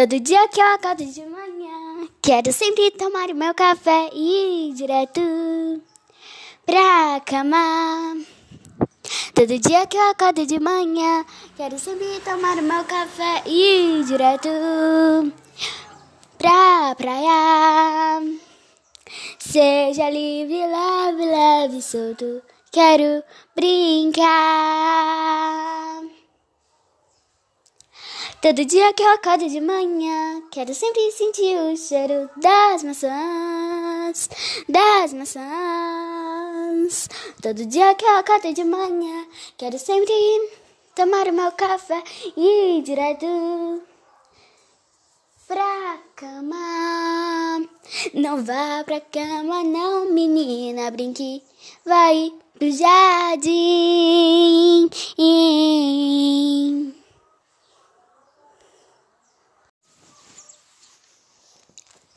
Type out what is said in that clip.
Todo dia que eu acordo de manhã, quero sempre tomar o meu café e ir direto pra cama. Todo dia que eu acordo de manhã, quero sempre tomar o meu café e ir direto pra praia. Seja livre, leve, leve, solto, quero brincar. Todo dia que eu acordo de manhã, quero sempre sentir o cheiro das maçãs, das maçãs. Todo dia que eu acordo de manhã, quero sempre tomar o meu café e ir direto pra cama. Não vá pra cama, não, menina, brinque, vai pro jardim.